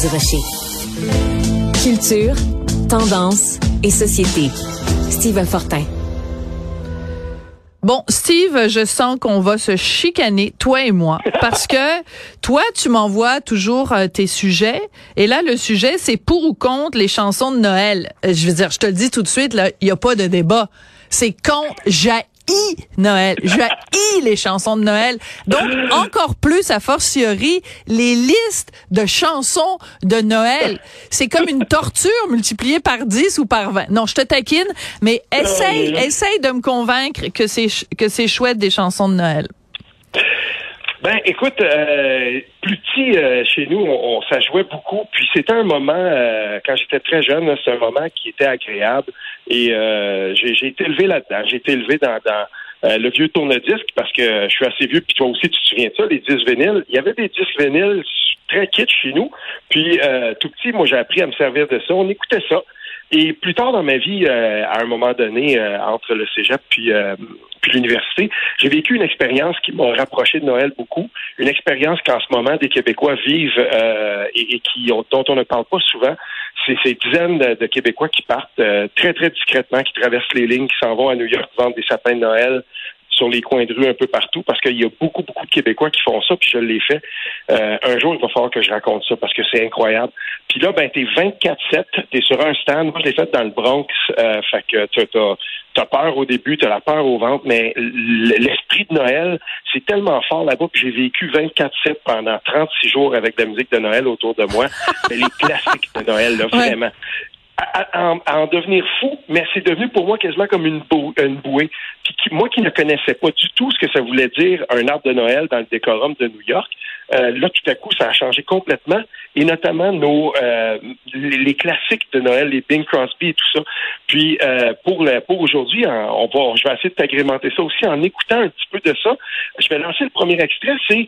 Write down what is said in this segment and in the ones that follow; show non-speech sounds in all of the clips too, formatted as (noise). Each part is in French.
du Rocher. Culture, tendance et société. Steve Fortin. Bon, Steve, je sens qu'on va se chicaner, toi et moi, (laughs) parce que toi, tu m'envoies toujours euh, tes sujets, et là, le sujet, c'est pour ou contre les chansons de Noël. Euh, je veux dire, je te le dis tout de suite, là, il n'y a pas de débat. C'est contre, j'ai Noël. Je haïs les chansons de Noël. Donc, encore plus, à fortiori, les listes de chansons de Noël. C'est comme une torture multipliée par 10 ou par 20. Non, je te taquine, mais essaye, essaye de me convaincre que c'est, que c'est chouette des chansons de Noël. Ben, écoute, euh, plus petit euh, chez nous, on, ça jouait beaucoup. Puis c'était un moment, euh, quand j'étais très jeune, c'est un moment qui était agréable. Et j'ai été élevé là-dedans. J'ai été élevé dans, dans le vieux tourne-disque parce que je suis assez vieux. Puis toi aussi, tu te souviens de ça, les disques vinyles. Il y avait des disques vinyles très kitsch chez nous. Puis tout petit, moi, j'ai appris à me servir de ça. On écoutait ça. Et plus tard dans ma vie, euh, à un moment donné, euh, entre le cégep puis, euh, l'université, j'ai vécu une expérience qui m'a rapproché de Noël beaucoup, une expérience qu'en ce moment des Québécois vivent et, qui dont on ne parle pas souvent. C'est ces dizaines de, Québécois qui partent très très discrètement, qui traversent les lignes, qui s'en vont à New York vendre des sapins de Noël, sur les coins de rue un peu partout parce qu'il y a beaucoup, beaucoup de Québécois qui font ça, puis je l'ai fait. Euh, un jour, il va falloir que je raconte ça parce que c'est incroyable. Puis là, ben, t'es 24-7, t'es sur un stand. Moi, je l'ai fait dans le Bronx. Euh, fait que t'as, as peur au début, t'as la peur au ventre, mais l'esprit de Noël, c'est tellement fort là-bas que j'ai vécu 24-7 pendant 36 jours avec de la musique de Noël autour de moi. (laughs) les classiques de Noël, là, vraiment à, en devenir fou, mais c'est devenu pour moi quasiment comme une, une bouée. Puis moi qui ne connaissais pas du tout ce que ça voulait dire un arbre de Noël dans le décorum de New York, euh, là tout à coup ça a changé complètement, et notamment nos euh, les, classiques de Noël, les Bing Crosby et tout ça. Puis euh, pour le, pour aujourd'hui, on va, je vais essayer de t'agrémenter ça aussi en écoutant un petit peu de ça. Je vais lancer le premier extrait. C'est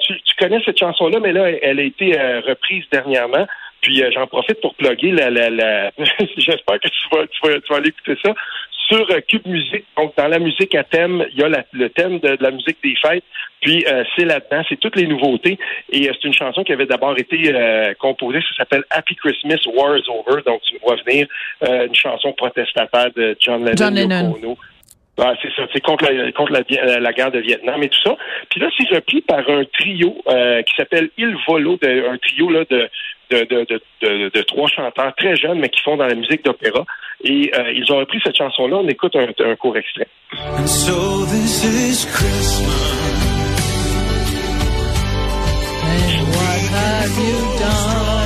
tu, tu, connais cette chanson-là, mais là elle a été reprise dernièrement. Puis euh, j'en profite pour plugger la, la, la... (laughs) j'espère que tu vas, tu vas, tu vas aller écouter ça. Sur euh, Cube Musique, donc dans la musique à thème, il y a le thème de, la musique des fêtes, puis euh, c'est là-dedans, c'est toutes les nouveautés. Et c'est une chanson qui avait d'abord été composée, ça s'appelle Happy Christmas, War is Over, donc tu me vois venir, une chanson protestataire de John Lennon. John Lennon. Ah, c'est ça, c'est contre, la, contre la, guerre de Vietnam et tout ça. Puis là, c'est repris par un trio qui s'appelle Il Volo, de, un trio là, de, de, trois chanteurs très jeunes, mais qui font dans la musique d'opéra. Et euh, ils ont repris cette chanson-là. On écoute un, un court extrait. And so this is Christmas. And what have you done?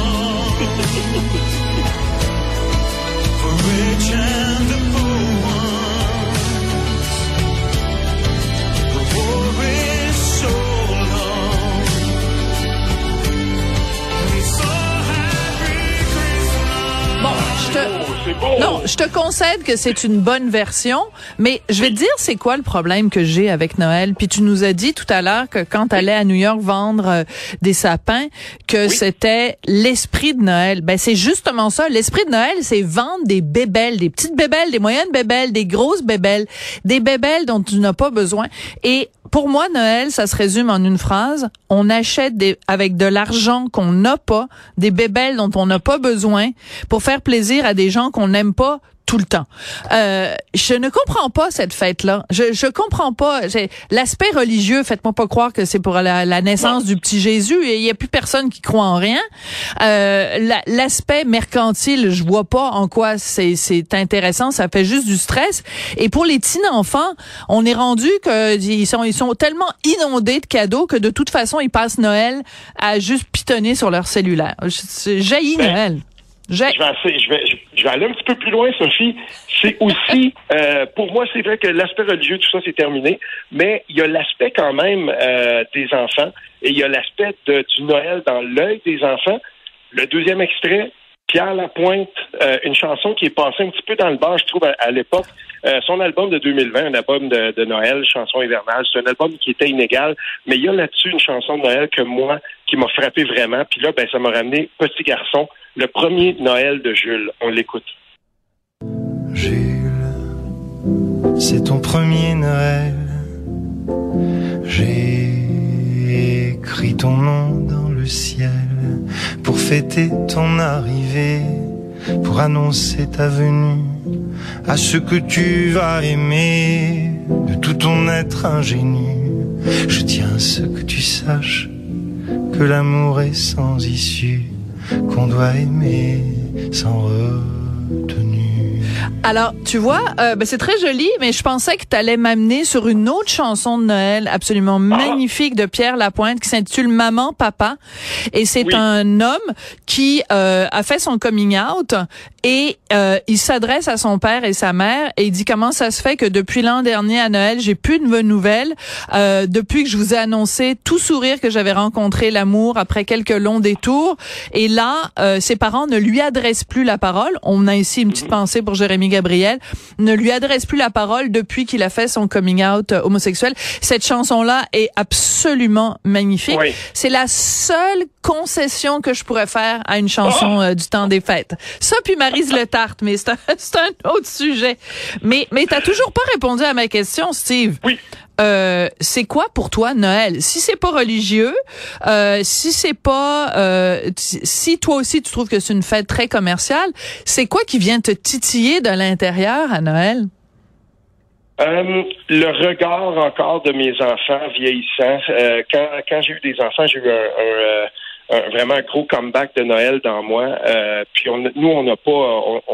Non, je te concède que c'est une bonne version, mais je vais te dire c'est quoi le problème que j'ai avec Noël? Puis tu nous as dit tout à l'heure que quand tu allais à New York vendre euh, des sapins, que c'était l'esprit de Noël. Ben c'est justement ça. L'esprit de Noël, c'est vendre des bébelles, des petites bébelles, des moyennes bébelles, des grosses bébelles, des bébelles dont tu n'as pas besoin. Et pour moi, Noël, ça se résume en une phrase. On achète avec de l'argent qu'on n'a pas, des bébelles dont on n'a pas besoin pour faire plaisir à des gens qu'on n'aime pas tout le temps. Euh, je ne comprends pas cette fête-là. Je je comprends pas. L'aspect religieux, faites-moi pas croire que c'est pour la, naissance du petit Jésus. Et il y a plus personne qui croit en rien. Euh, L'aspect mercantile, je vois pas en quoi c'est intéressant. Ça fait juste du stress. Et pour les petits enfants, on est rendu que ils sont ils sont tellement inondés de cadeaux que de toute façon ils passent Noël à juste pitonner sur leur cellulaire. Jaillit Noël. Je vais, aller un petit peu plus loin, Sophie. C'est aussi, euh, pour moi, c'est vrai que l'aspect religieux, tout ça, c'est terminé, mais il y a l'aspect quand même euh, des enfants et il y a l'aspect du Noël dans l'œil des enfants. Le deuxième extrait, Pierre Lapointe, euh, une chanson qui est passée un petit peu dans le bar, je trouve, à, l'époque. son album de 2020, un album de Noël, chanson hivernale, c'est un album qui était inégal, mais il y a là-dessus une chanson de Noël que moi, qui m'a frappé vraiment. Puis là, ben, ça m'a ramené Petit garçon, le premier Noël de Jules. On l'écoute. Jules, c'est ton premier Noël. J'ai écrit ton nom dans le ciel pour fêter ton arrivée, pour annoncer ta venue à ce que tu vas aimer de tout ton être ingénu. Je tiens à ce que tu saches que l'amour est sans issue, qu'on doit aimer sans retenue. Alors, tu vois, euh, ben, c'est très joli, mais je pensais que tu allais m'amener sur une autre chanson de Noël absolument magnifique de Pierre Lapointe qui s'intitule Maman, Papa. Et c'est un homme qui euh, a fait son coming out et euh, il s'adresse à son père et sa mère et il dit comment ça se fait que depuis l'an dernier à Noël, j'ai plus de nouvelles? Euh, depuis que je vous ai annoncé tout sourire que j'avais rencontré l'amour après quelques longs détours. Et là, euh, ses parents ne lui adressent plus la parole. On a ici une petite pensée pour Jérémy Gabriel. Ne lui adresse plus la parole depuis qu'il a fait son coming out homosexuel. Cette chanson-là est absolument magnifique. C'est la seule concession que je pourrais faire à une chanson oh! du temps des fêtes. Ça, puis Marie le tarte, mais (laughs) c'est un, autre sujet. Mais, mais t'as toujours pas répondu à ma question, Steve. Oui. Euh, c'est quoi pour toi Noël? Si c'est pas religieux, euh, si c'est pas, euh, si toi aussi tu trouves que c'est une fête très commerciale, c'est quoi qui vient te titiller de l'intérieur à Noël? Euh, le regard encore de mes enfants vieillissants. Euh, quand quand j'ai eu des enfants, j'ai eu un vraiment un gros comeback de Noël dans moi. Euh, puis on, nous, on n'a pas,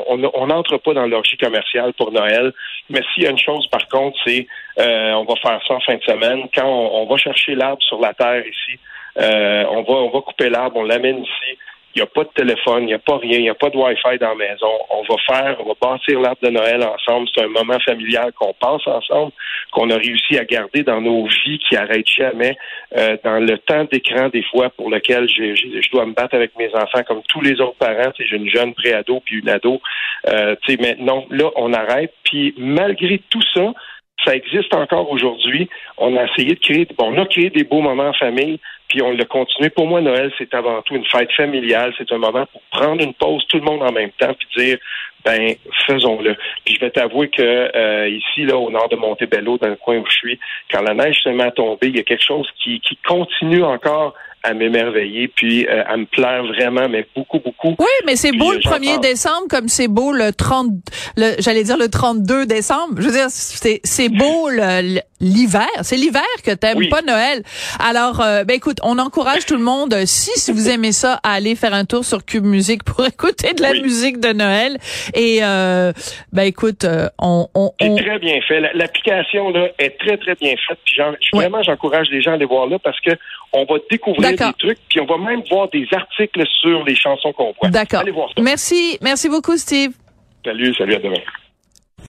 on n'entre pas dans l'orgie commerciale pour Noël. Mais s'il y a une chose, par contre, c'est euh, on va faire ça en fin de semaine. Quand on, va chercher l'arbre sur la terre ici, euh, on va on va couper l'arbre, on l'amène ici. Il n'y a pas de téléphone, il n'y a pas rien, il n'y a pas de Wi-Fi dans la maison. On va faire, on va bâtir l'arbre de Noël ensemble. C'est un moment familial qu'on passe ensemble, qu'on a réussi à garder dans nos vies qui n'arrêtent jamais, euh, dans le temps d'écran des fois pour lequel je, je, dois me battre avec mes enfants comme tous les autres parents. J'ai une jeune pré-ado puis une ado. Euh, mais non, là, on arrête. Puis malgré tout ça, ça existe encore aujourd'hui. On a essayé de créer, bon, on a créé des beaux moments en famille, puis on l'a continué. Pour moi, Noël, c'est avant tout une fête familiale. C'est un moment pour prendre une pause, tout le monde en même temps, puis dire, ben, faisons-le. Puis je vais t'avouer que euh, ici, là, au nord de Montebello, dans le coin où je suis, quand la neige se met à tomber, il y a quelque chose qui, qui continue encore à m'émerveiller puis euh, à me plaire vraiment, mais beaucoup, beaucoup. Oui, mais c'est beau le 1er décembre comme c'est beau le 30, le, j'allais dire le 32 décembre. Je veux dire, c'est, c'est beau l'hiver. C'est l'hiver que t'aimes pas Noël. Alors, euh, ben écoute, on encourage tout le monde, si, si vous aimez ça, à aller faire un tour sur Cube Musique pour (laughs) écouter de la musique de Noël. Et, euh, ben écoute, on... on, on... C'est très bien fait. L'application, là, est très, très bien faite. Puis vraiment, j'encourage les gens à aller voir là parce que on va découvrir des trucs, puis on va même voir des articles sur les chansons qu'on voit. D'accord. Merci, merci beaucoup, Steve. Salut, salut à demain.